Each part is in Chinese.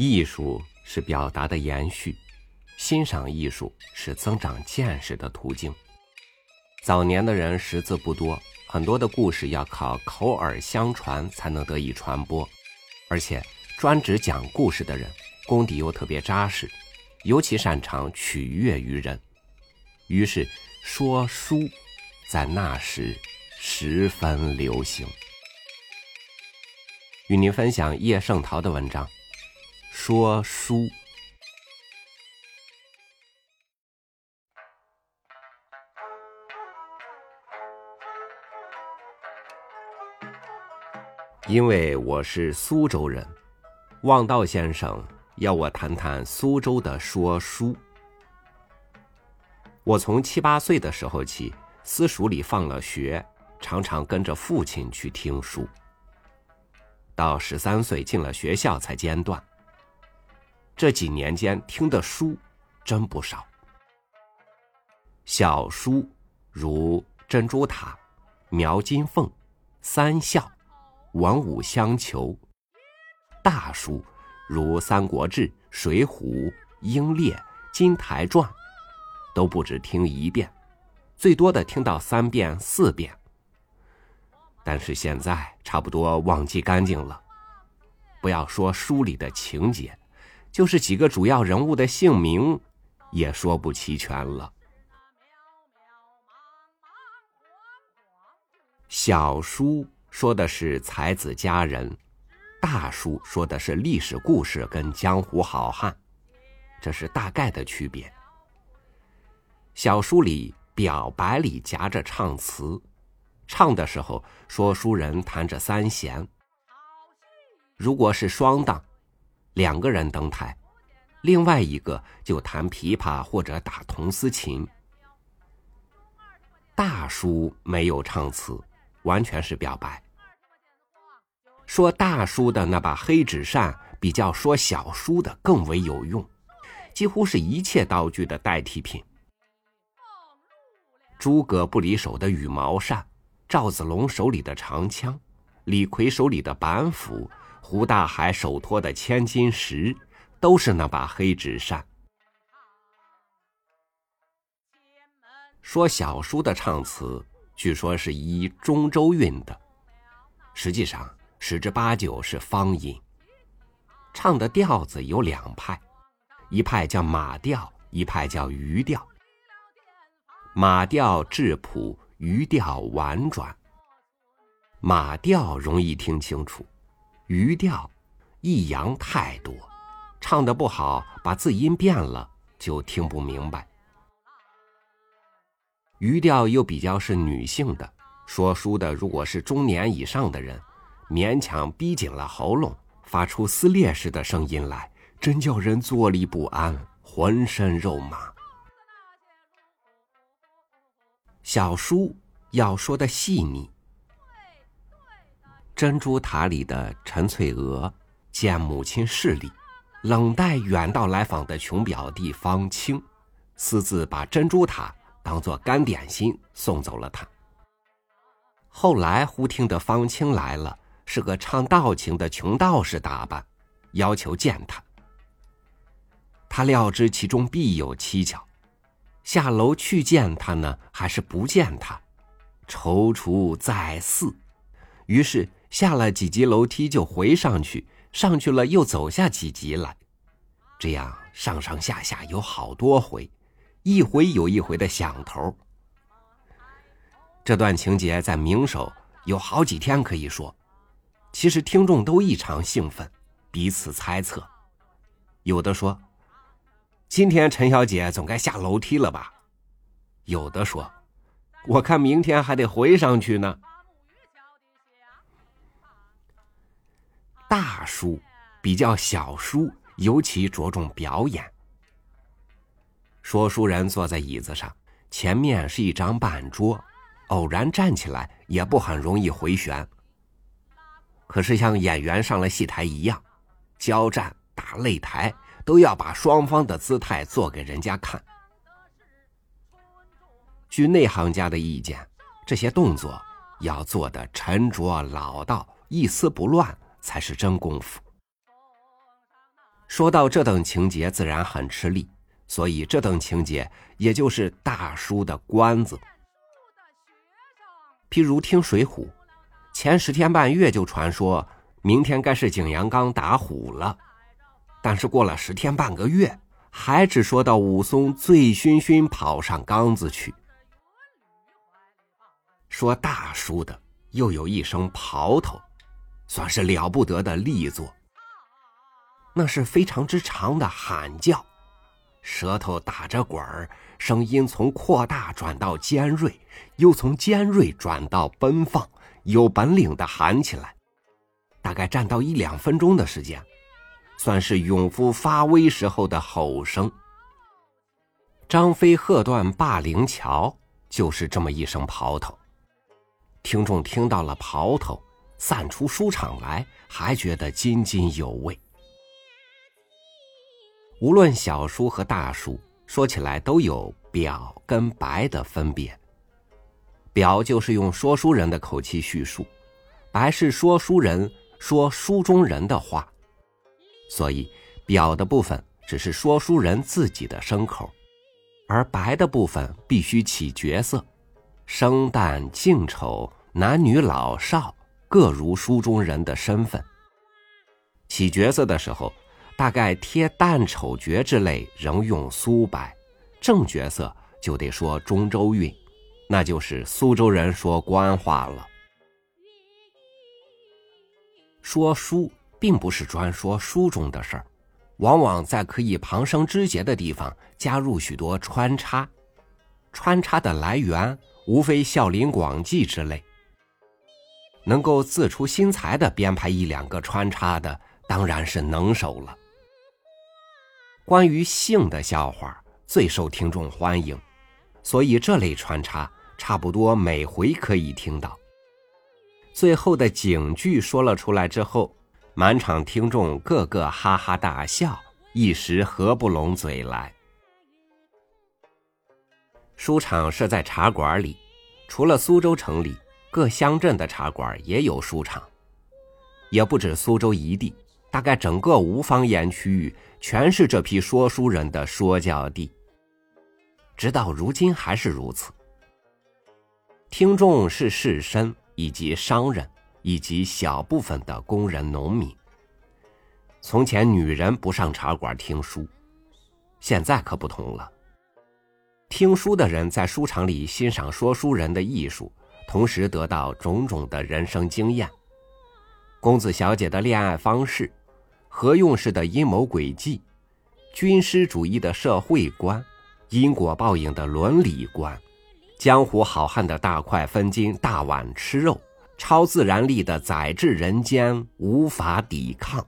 艺术是表达的延续，欣赏艺术是增长见识的途径。早年的人识字不多，很多的故事要靠口耳相传才能得以传播，而且专职讲故事的人功底又特别扎实，尤其擅长取悦于人，于是说书在那时十分流行。与您分享叶圣陶的文章。说书，因为我是苏州人，望道先生要我谈谈苏州的说书。我从七八岁的时候起，私塾里放了学，常常跟着父亲去听书。到十三岁进了学校，才间断。这几年间听的书真不少，小书如《珍珠塔》《描金凤》《三笑》《文武相求》，大书如《三国志》《水浒》《英烈》《金台传》，都不止听一遍，最多的听到三遍四遍。但是现在差不多忘记干净了，不要说书里的情节。就是几个主要人物的姓名，也说不齐全了。小书说的是才子佳人，大书说的是历史故事跟江湖好汉，这是大概的区别。小书里表白里夹着唱词，唱的时候说书人弹着三弦。如果是双档。两个人登台，另外一个就弹琵琶或者打铜丝琴。大叔没有唱词，完全是表白。说大叔的那把黑纸扇比较说小叔的更为有用，几乎是一切道具的代替品。诸葛不离手的羽毛扇，赵子龙手里的长枪，李逵手里的板斧。胡大海手托的千金石，都是那把黑纸扇。说小叔的唱词，据说是依中州韵的，实际上十之八九是方音。唱的调子有两派，一派叫马调，一派叫鱼调。马调质朴，鱼调婉转。马调容易听清楚。余调，抑扬太多，唱的不好，把字音变了就听不明白。余调又比较是女性的，说书的如果是中年以上的人，勉强逼紧了喉咙，发出撕裂似的声音来，真叫人坐立不安，浑身肉麻。小书要说的细腻。珍珠塔里的陈翠娥见母亲势力，冷待远道来访的穷表弟方清，私自把珍珠塔当做干点心送走了他。后来忽听得方清来了，是个唱道情的穷道士打扮，要求见他。他料知其中必有蹊跷，下楼去见他呢，还是不见他，踌躇再四，于是。下了几级楼梯就回上去，上去了又走下几级来，这样上上下下有好多回，一回有一回的响头。这段情节在明首有好几天可以说，其实听众都异常兴奋，彼此猜测，有的说：“今天陈小姐总该下楼梯了吧？”有的说：“我看明天还得回上去呢。”大书比较小书，尤其着重表演。说书人坐在椅子上，前面是一张半桌，偶然站起来也不很容易回旋。可是像演员上了戏台一样，交战打擂台，都要把双方的姿态做给人家看。据内行家的意见，这些动作要做的沉着老道，一丝不乱。才是真功夫。说到这等情节，自然很吃力，所以这等情节也就是大书的关子。譬如听《水浒》，前十天半月就传说明天该是景阳冈打虎了，但是过了十天半个月，还只说到武松醉醺醺跑上冈子去。说大书的又有一声刨头，算是了不得的力作。那是非常之长的喊叫，舌头打着滚儿，声音从扩大转到尖锐，又从尖锐转到奔放，有本领的喊起来，大概占到一两分钟的时间，算是勇夫发威时候的吼声。张飞喝断霸陵桥，就是这么一声刨头。听众听到了刨头，散出书场来，还觉得津津有味。无论小书和大书，说起来都有表跟白的分别。表就是用说书人的口气叙述，白是说书人说书中人的话，所以表的部分只是说书人自己的牲口，而白的部分必须起角色，生旦净丑、男女老少各如书中人的身份。起角色的时候。大概贴旦丑角之类仍用苏白，正角色就得说中州韵，那就是苏州人说官话了。说书并不是专说书中的事儿，往往在可以旁生枝节的地方加入许多穿插，穿插的来源无非孝林广记之类。能够自出心裁的编排一两个穿插的，当然是能手了。关于性的笑话最受听众欢迎，所以这类穿插差不多每回可以听到。最后的警句说了出来之后，满场听众个个哈哈大笑，一时合不拢嘴来。书场设在茶馆里，除了苏州城里各乡镇的茶馆也有书场，也不止苏州一地。大概整个吴方言区域全是这批说书人的说教地，直到如今还是如此。听众是士绅以及商人以及小部分的工人农民。从前女人不上茶馆听书，现在可不同了。听书的人在书场里欣赏说书人的艺术，同时得到种种的人生经验。公子小姐的恋爱方式。何用式的阴谋诡计，军师主义的社会观，因果报应的伦理观，江湖好汉的大块分金、大碗吃肉，超自然力的宰制人间无法抵抗，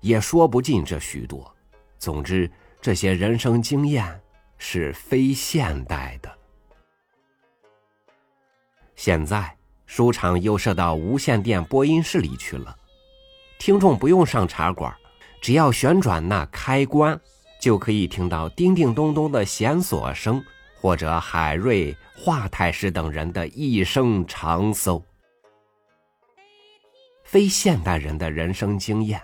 也说不尽这许多。总之，这些人生经验是非现代的。现在书场又设到无线电播音室里去了。听众不用上茶馆，只要旋转那开关，就可以听到叮叮咚咚的弦索声，或者海瑞、华太师等人的一声长搜。非现代人的人生经验，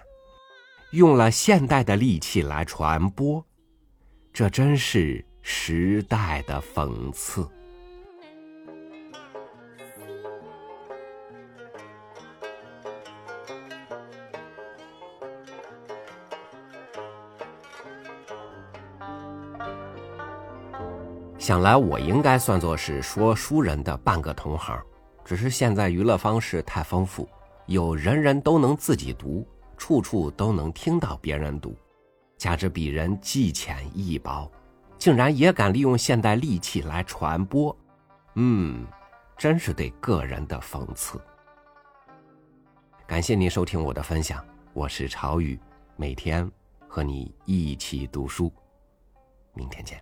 用了现代的利器来传播，这真是时代的讽刺。想来我应该算作是说书人的半个同行，只是现在娱乐方式太丰富，有人人都能自己读，处处都能听到别人读，加之鄙人技浅意薄，竟然也敢利用现代利器来传播，嗯，真是对个人的讽刺。感谢您收听我的分享，我是朝雨，每天和你一起读书，明天见。